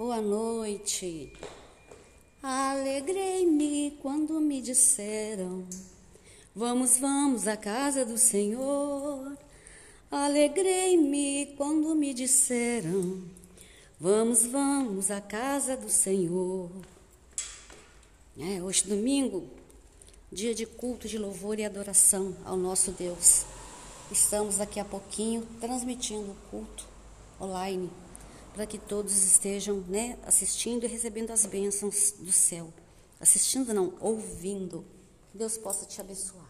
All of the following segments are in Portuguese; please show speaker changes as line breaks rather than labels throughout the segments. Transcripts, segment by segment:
Boa noite. Alegrei-me quando me disseram: Vamos, vamos à casa do Senhor. Alegrei-me quando me disseram: Vamos, vamos à casa do Senhor. É, hoje, domingo, dia de culto de louvor e adoração ao nosso Deus. Estamos daqui a pouquinho transmitindo o culto online para que todos estejam né, assistindo e recebendo as bênçãos do céu. Assistindo não, ouvindo. Deus possa te abençoar.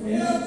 Yeah.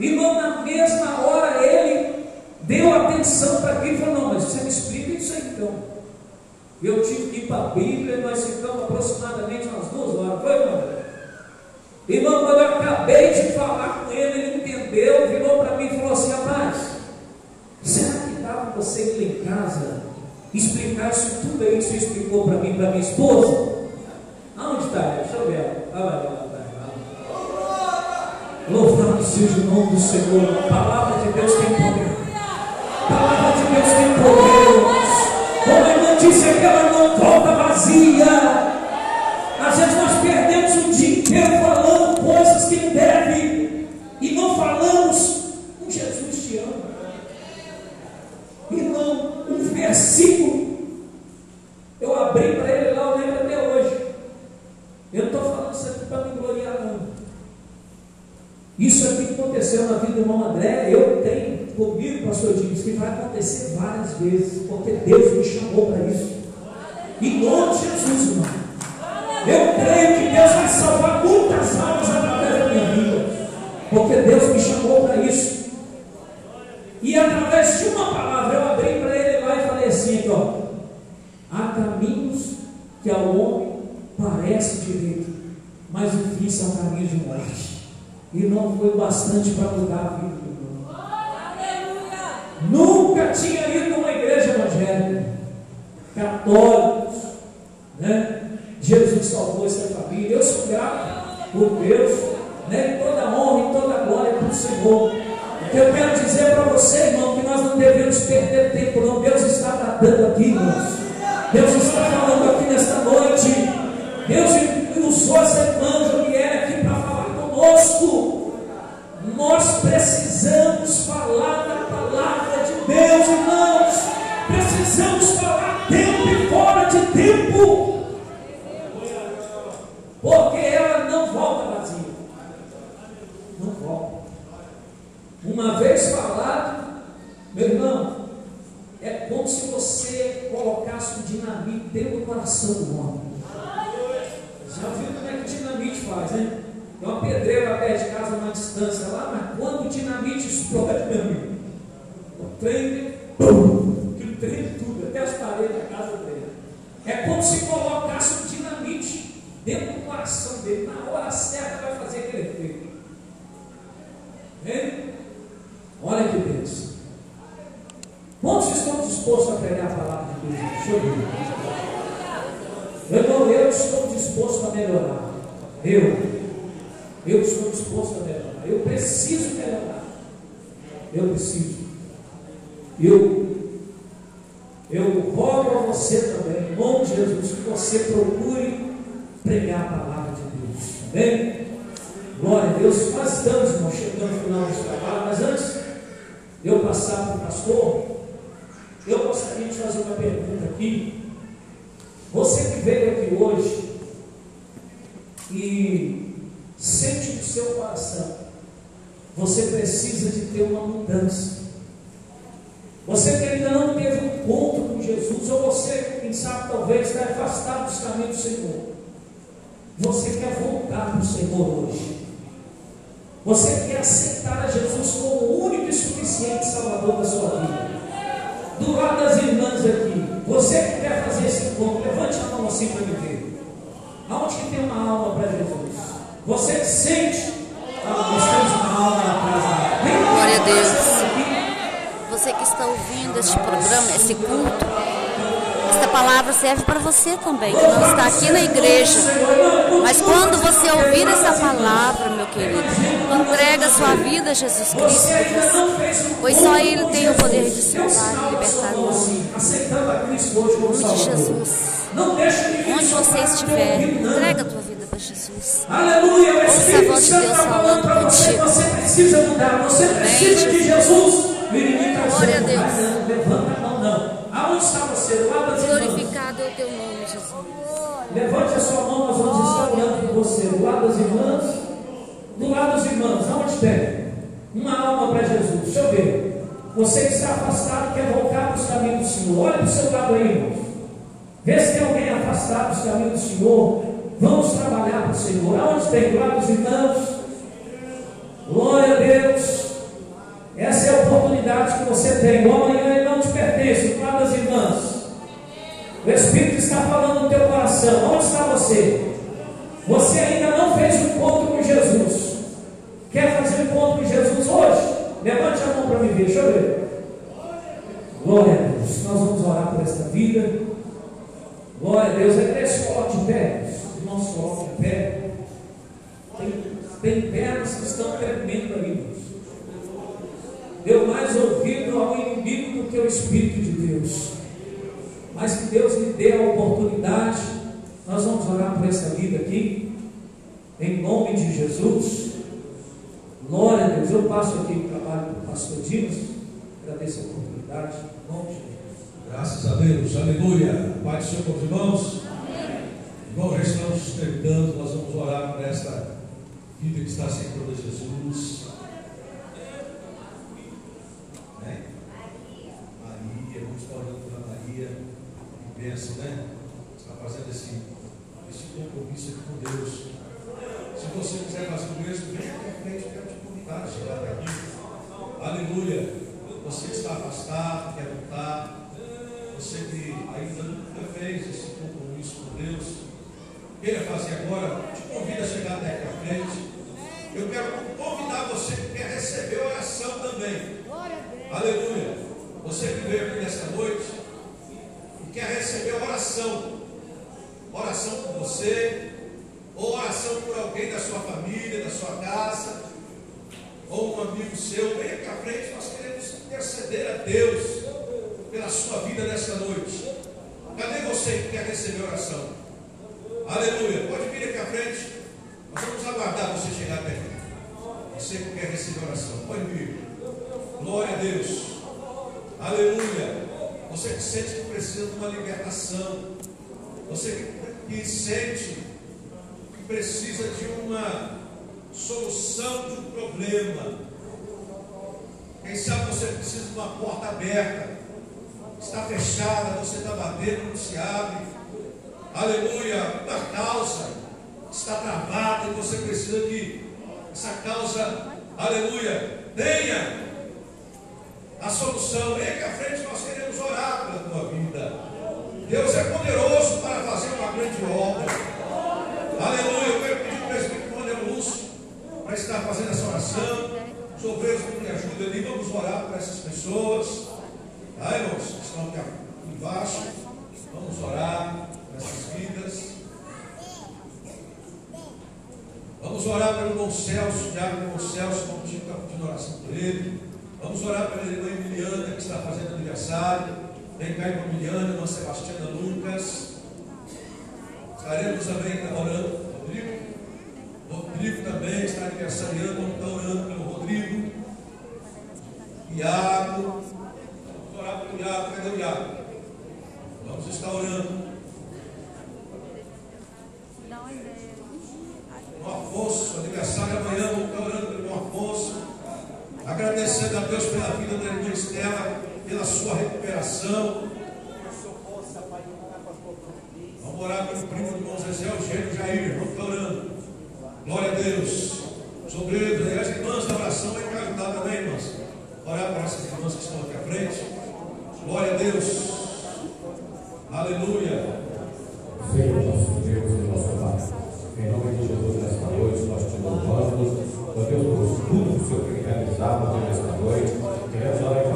Irmão, na mesma hora ele deu atenção para mim e falou: Não, mas você me explica isso aí então. Eu tive que ir para a Bíblia, nós ficamos aproximadamente umas duas horas, foi, irmão? Irmão, quando eu acabei de falar com ele, ele entendeu, virou para mim e falou assim: Rapaz, será que estava você ir lá em casa explicar isso tudo aí que você explicou para mim, para minha esposa? Senhor. A palavra de Deus tem hoje como Salvador. Jesus.
Não
deixe de
Onde você estiver,
né?
entrega a tua vida para Jesus.
Aleluia, o Espírito Santo está falando para você. Você precisa mudar, você precisa de Jesus.
Glória a Deus.
Não, levanta a mão, não. Aonde está você? Levanta as
Glorificado é o teu nome, Jesus.
Levante a sua mão, nós vamos estar orando por você. Do lado das irmãs, do lado das irmãs, aonde tem? Uma alma para Jesus. Deixa eu ver. Você que está afastado quer voltar para os caminhos do Senhor. Olha para o seu lado aí, irmãos. Vê se tem alguém afastado dos caminhos do Senhor. Vamos trabalhar para o Senhor. Aonde tem? Lado dos irmãos. Glória a Deus. Essa é a oportunidade que você tem. O amanhã não te pertence. Lado das irmãs. O Espírito está falando no teu coração. Onde está você? Você ainda não fez um encontro com Jesus. Quer fazer um encontro com Jesus hoje? Levante a mão para me ver. Deixa eu ver. Glória a Deus. Nós vamos orar por esta vida. Glória a Deus. A igreja se coloque de pé. Os irmãos se coloquem de pé. Tem, tem pernas que estão tremendo ali. Deu mais ouvido ao inimigo do que ao Espírito de Deus. Mas que Deus lhe dê a oportunidade. Nós vamos orar por essa vida aqui. Em nome de Jesus. Glória a Deus. Eu passo aqui o trabalho do pastor Dimas. Agradeço a oportunidade. Em nome de.
Graças a Deus, aleluia. Pai do Senhor com os irmãos. Irmãos, já estamos terminando, nós vamos orar por esta vida que está sem toda Jesus. Né? Maria, vamos orando pela Maria. Que né? Está fazendo esse, esse compromisso aqui com Deus. Se você quiser fazer o mesmo, vem à frente, a chegar até aqui. Aleluia. Você que está afastado, quer voltar. Você que ainda nunca fez esse compromisso com Deus, queira fazer agora, te convido a chegar até aqui à frente. Eu quero convidar você que quer receber oração também. Aleluia. Você que veio aqui nesta noite e quer receber oração. Oração por você, ou oração por alguém da sua família, da sua casa, ou um amigo seu. Venha à frente, nós queremos interceder a Deus pela sua vida nesta noite. Cadê você que quer receber oração? Aleluia. Pode vir aqui à frente. Nós vamos aguardar você chegar até aqui. Você que quer receber oração, pode vir. Glória a Deus. Aleluia. Você que sente que precisa de uma libertação. Você que, que sente que precisa de uma solução de um problema. Quem sabe você precisa de uma porta aberta. Está fechada, você está batendo, não se abre. Aleluia. Uma causa está travada e você precisa que essa causa, aleluia, tenha a solução. Vem aqui à frente, nós queremos orar pela tua vida. Deus é poderoso para fazer uma grande obra. Aleluia. Eu quero pedir para o presbítero Manuel Lúcio para estar fazendo essa oração. Os obreiros que me ajudam ali, vamos orar para essas pessoas. Tá, irmãos, estão aqui embaixo. Vamos orar para essas vidas. Vamos orar pelo irmão Celso, Diário irmão Celso, como tinha pedindo oração por ele. Vamos orar pela irmã Emiliana, que está fazendo aniversário. Vem cá, irmã Emiliana, irmã Sebastiana Lucas. Estaremos também orando. Rodrigo. Rodrigo também está aniversariando, vamos estar orando pelo Rodrigo. Iago. Vamos orar pelo Iago. Cadê o Iago? Vamos estar orando. Irmão Afonso, aniversário amanhã, vamos estar orando pelo Afonso. Agradecendo a Deus pela vida da irmã Estela, pela sua recuperação. Vamos orar pelo primo do irmão Zezé Eugênio Jair, vamos estar orando. Glória a Deus. Os obreiros, e as irmãs da oração, me ajudar também, irmãs. Orar para essas irmãs que estão aqui à frente. Glória a Deus. Aleluia.
Senhor nosso Deus e nosso Pai, em nome de Jesus, nesta noite, nós te louvamos, ó Deus, por tudo que o Senhor tem realizado nesta noite. Queremos orar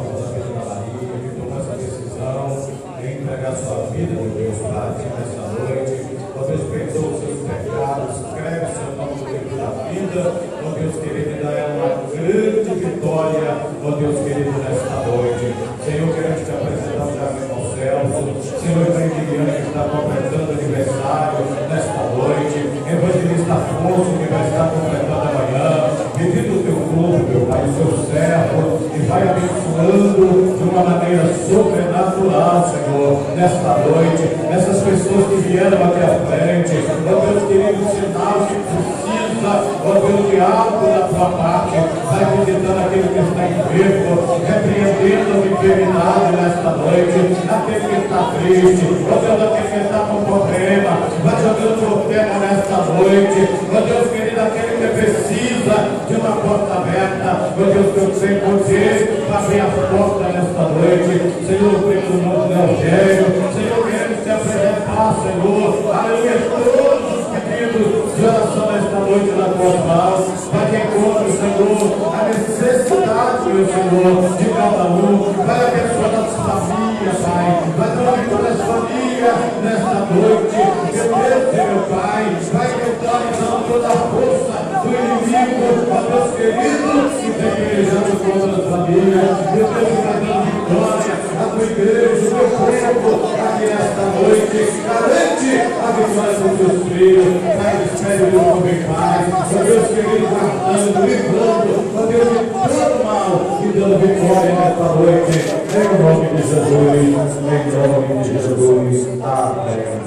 enfermo, repreendendo a enfermidade nesta noite, aquele que está triste, ó Deus, aquele que está com problema. Vai jogando profeta nesta noite, ó Deus querido, aquele que precisa de uma porta aberta, ó Deus, que eu sei poder abrir as portas nesta noite. Senhor, no nome do Evangelho. Senhor, queremos te apresentar, Senhor. Aleluia, todos de oração nesta noite na tua mão. Vai de encontro, Senhor, a necessidade, meu Senhor, de cada um. Vai abençoar as famílias, Pai. Vai dar todas as famílias nesta noite. Meu Deus e meu Pai. Vai neutralizando toda a força do inimigo, ó Deus querido, que vem pelejando contra as famílias. Meu Deus, vai dando vitória tua igreja, o teu povo, aqui nesta noite. Garante a vitória dos teus filhos. Pai, espere o teu bem, Pai. Ó Deus querido, guardando, livrando, ó Deus, de todo mal e dando vitória nesta noite. Em nome de Jesus, em nome de Jesus. Amém.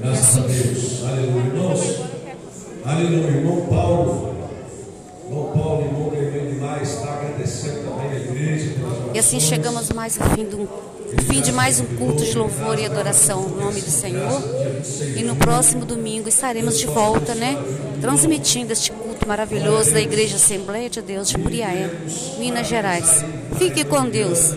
Graças a Deus. Aleluia. Irmãos, aleluia. Irmão Paulo. Irmão Paulo, irmão Clemente demais, está agradecendo também a igreja
E assim chegamos mais ao fim, do, fim de mais um culto de louvor e adoração no nome do Senhor. E no próximo domingo estaremos de volta, né? Transmitindo este culto maravilhoso da Igreja Assembleia de Deus de Puriaé, Minas Gerais. Fique com Deus.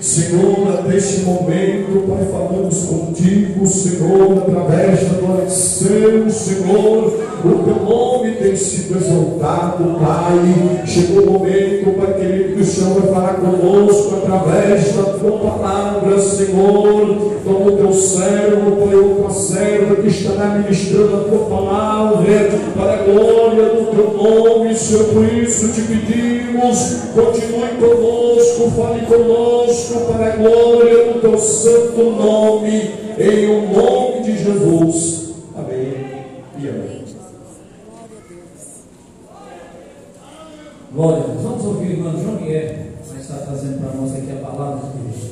Senhor, neste momento, Pai, falamos contigo, Senhor, através da oração, Senhor, o teu nome tem sido exaltado, Pai. Chegou o momento, Pai querido, que o Senhor vai falar conosco através da tua palavra, Senhor. Como teu servo, Pai, ou tua serva que estará ministrando a tua palavra, para a glória do teu nome, Senhor, por isso te pedimos, continue conosco, fale conosco, para a glória do teu santo nome, em o nome de Jesus. Amém e amém.
Glória a Deus. Vamos ouvir o irmão João Miguel, vai estar trazendo para nós aqui a palavra de Deus.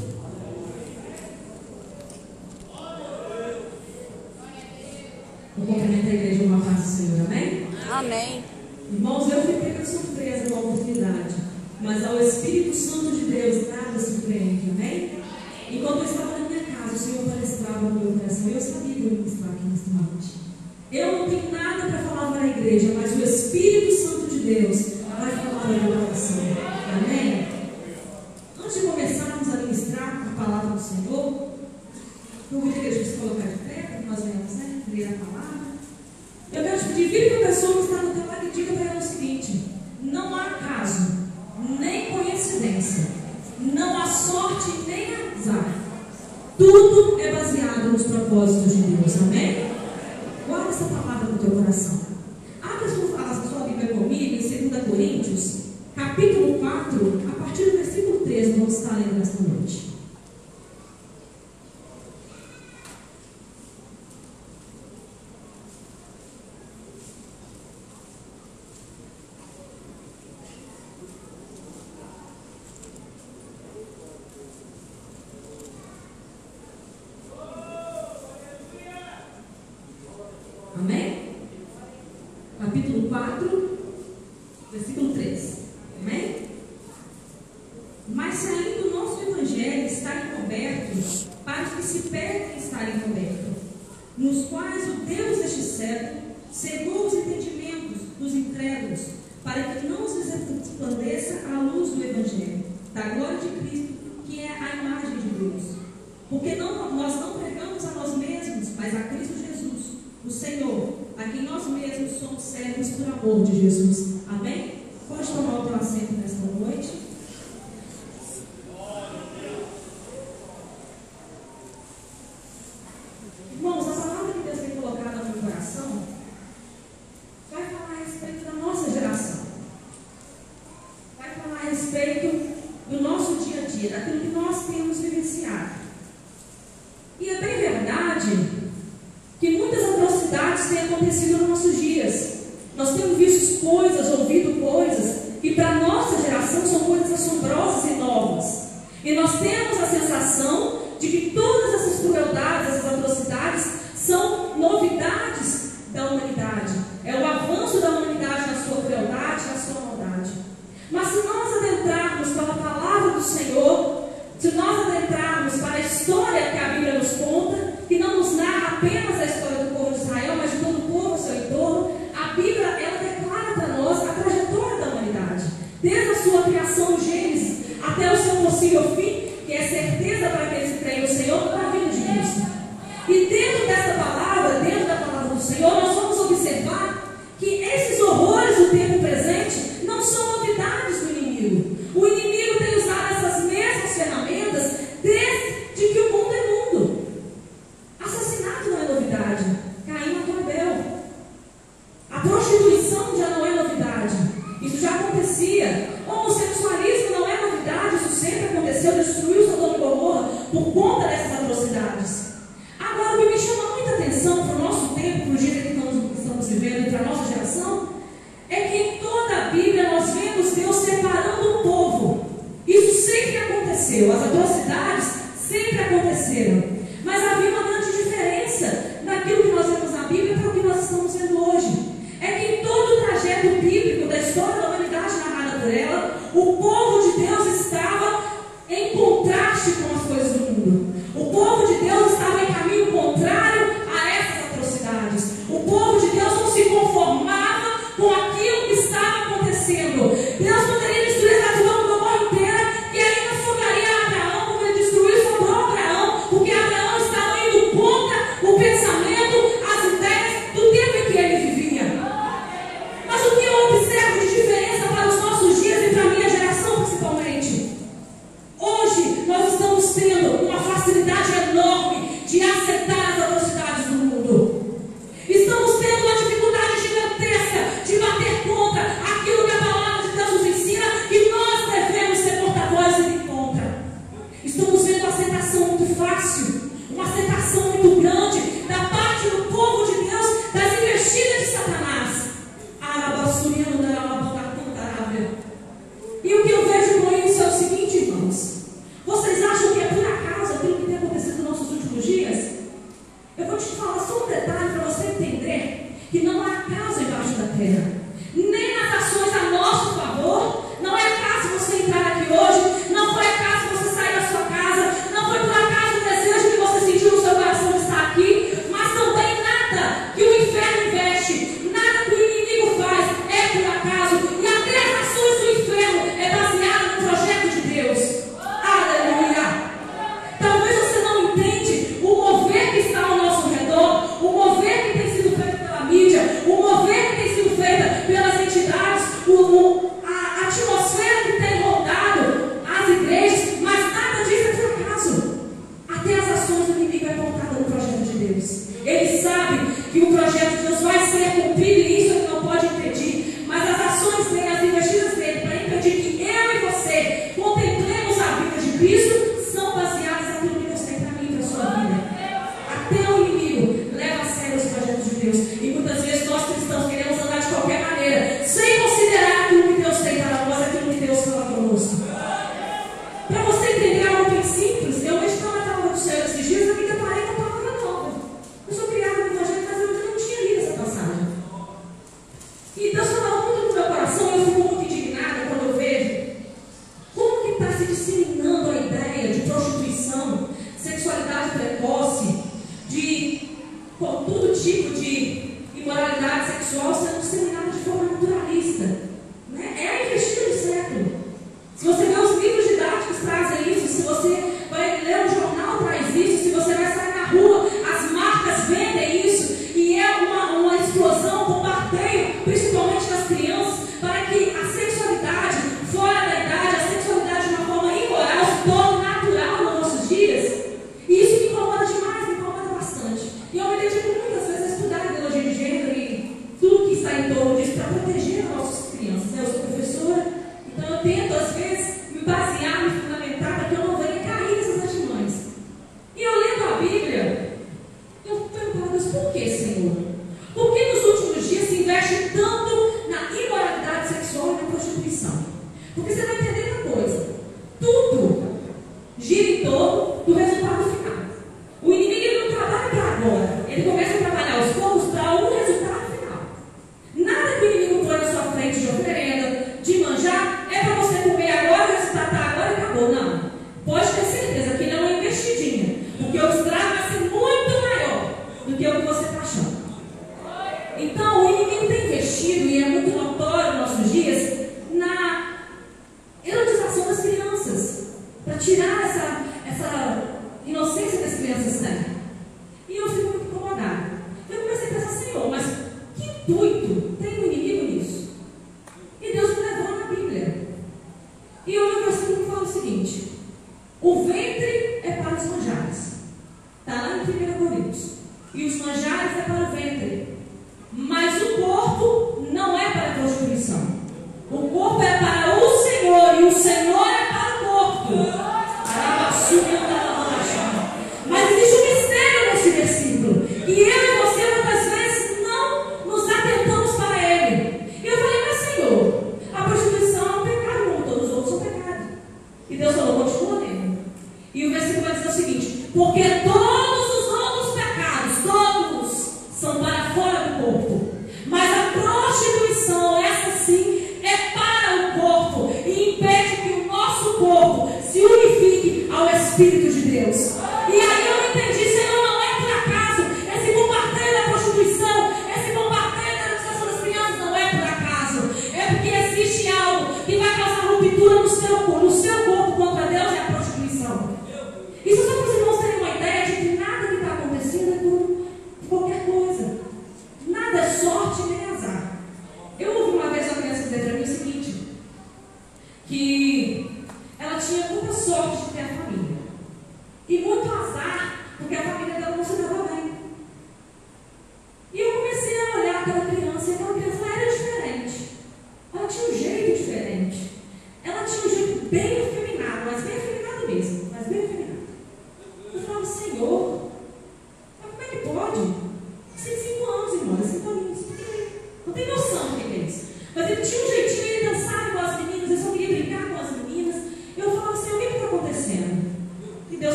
Vou cumprimentar a igreja uma paz do Senhor, amém?
Amém.
Irmãos, eu fiquei com surpresa com a oportunidade, mas ao Espírito Santo de Deus nada surpreende, amém? Enquanto eu estava na minha casa, o Senhor palestrava no meu coração eu sabia que eu ia ministrar aqui nesta noite. Eu não tenho nada para falar para a igreja, mas o Espírito Santo de Deus vai falar no meu coração, amém? Antes de começarmos a ministrar a palavra do Senhor, convido a igreja a se colocar de pé, para que nós venhamos né, ler a palavra. Eu quero te pedir, vire para a pessoa que está no teu lado e diga para ela o seguinte: não há acaso, nem coincidência, não há sorte nem azar. Tudo é baseado nos propósitos de Deus, amém? Guarda essa palavra no teu coração.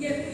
E é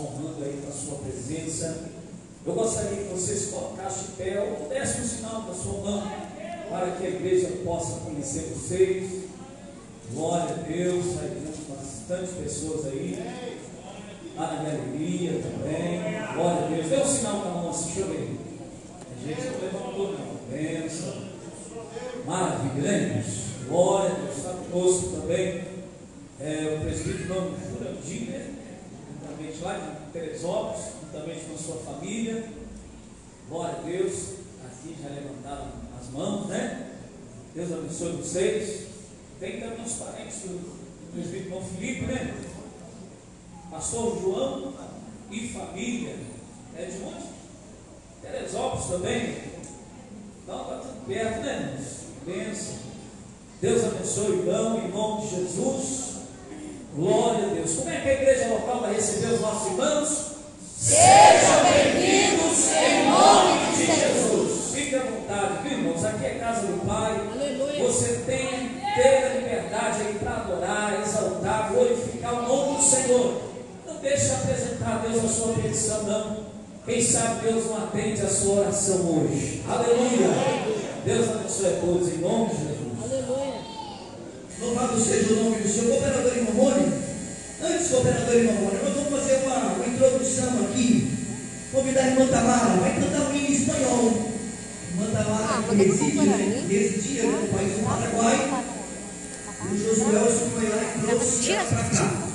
honrando aí com a sua presença. Eu gostaria que você se colocasse de pé ou desse um sinal da sua mão para que a igreja possa conhecer vocês. Glória a Deus, aí bastante pessoas aí. Lá na também. Glória a Deus. Dê um sinal com a mão assim, deixa eu ver. A gente não levantou, não. Benção. Maravilha, irmãos? Glória a Deus. Está conosco também é, o presbítero Jurandir, né? Juntamente lá de Teresópolis, juntamente com a sua família. Glória a Deus. Aqui já levantaram as mãos, né? Deus abençoe vocês. Tem também os parentes do, presbítero irmão Felipe, né? Pastor João e família. É de onde? Teresópolis também. Então está tudo perto, né? Bênção. Deus abençoe o irmão, nome de Jesus. Glória a Deus. Como é que a igreja local vai receber os nossos irmãos?
Sejam bem-vindos em nome de
Jesus. Fique à vontade, viu, irmãos? Aqui é casa do Pai.
Aleluia.
Você tem toda a liberdade aí para adorar, exaltar, glorificar o nome do Senhor. Não deixe de apresentar a Deus a sua petição, não. Quem sabe Deus não atende a sua oração hoje. Aleluia. Deus abençoe a todos em nome de Jesus.
Louvado seja o nome do Senhor. Cooperador e Mamone, antes cooperador e Mamone, nós vamos fazer uma, uma introdução aqui. Convidar a irmã Tamara, vai cantar um hino em espanhol. Irmã Tamara, que reside, né, residia no país do Paraguai. O Josué foi lá e trouxe ela para cá.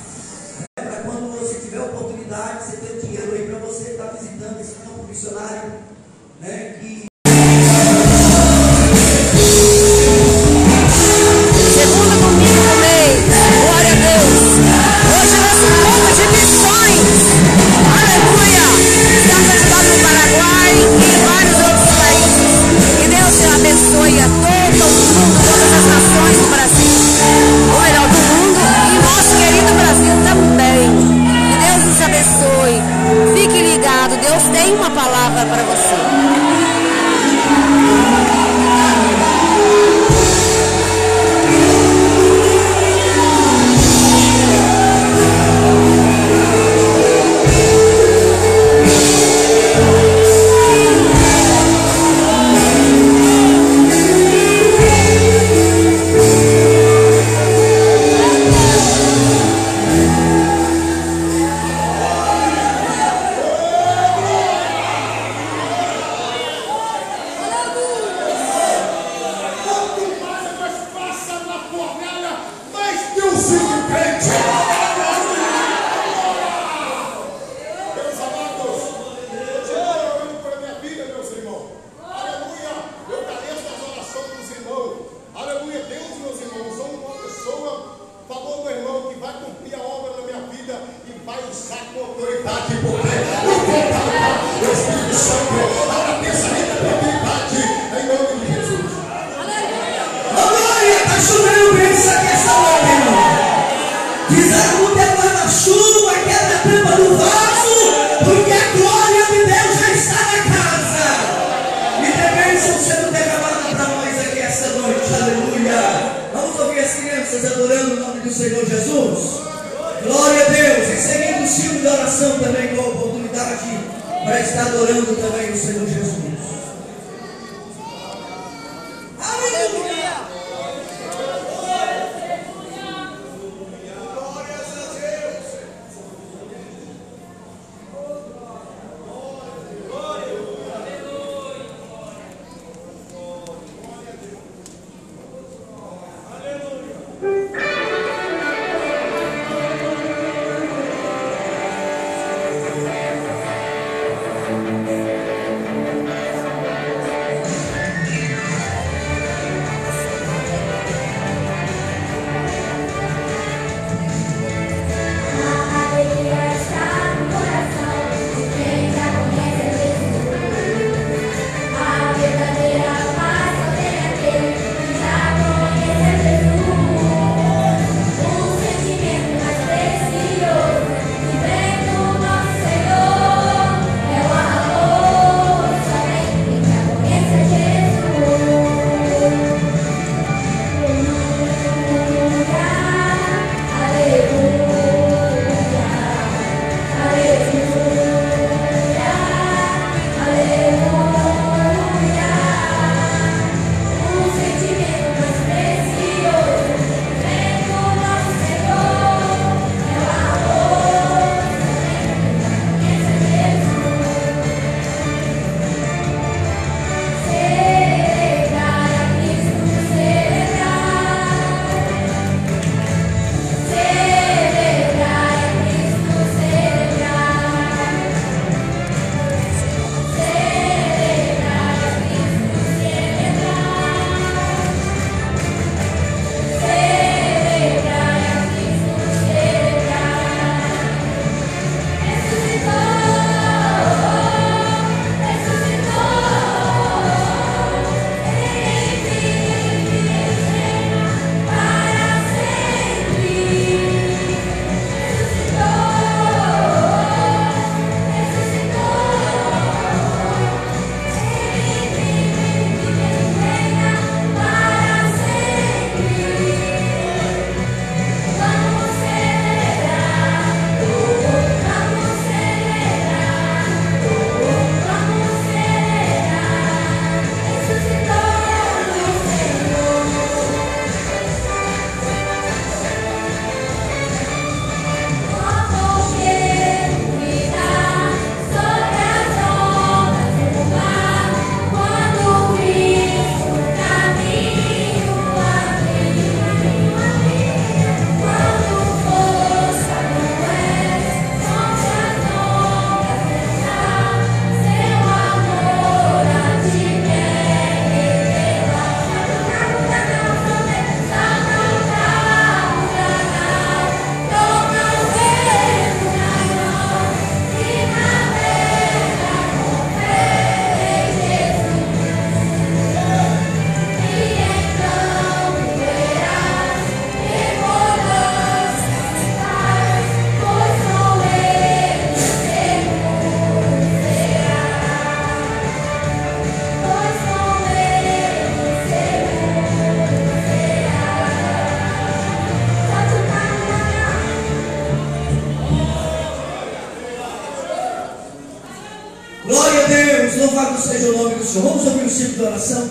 Vamos ouvir o ciclo de oração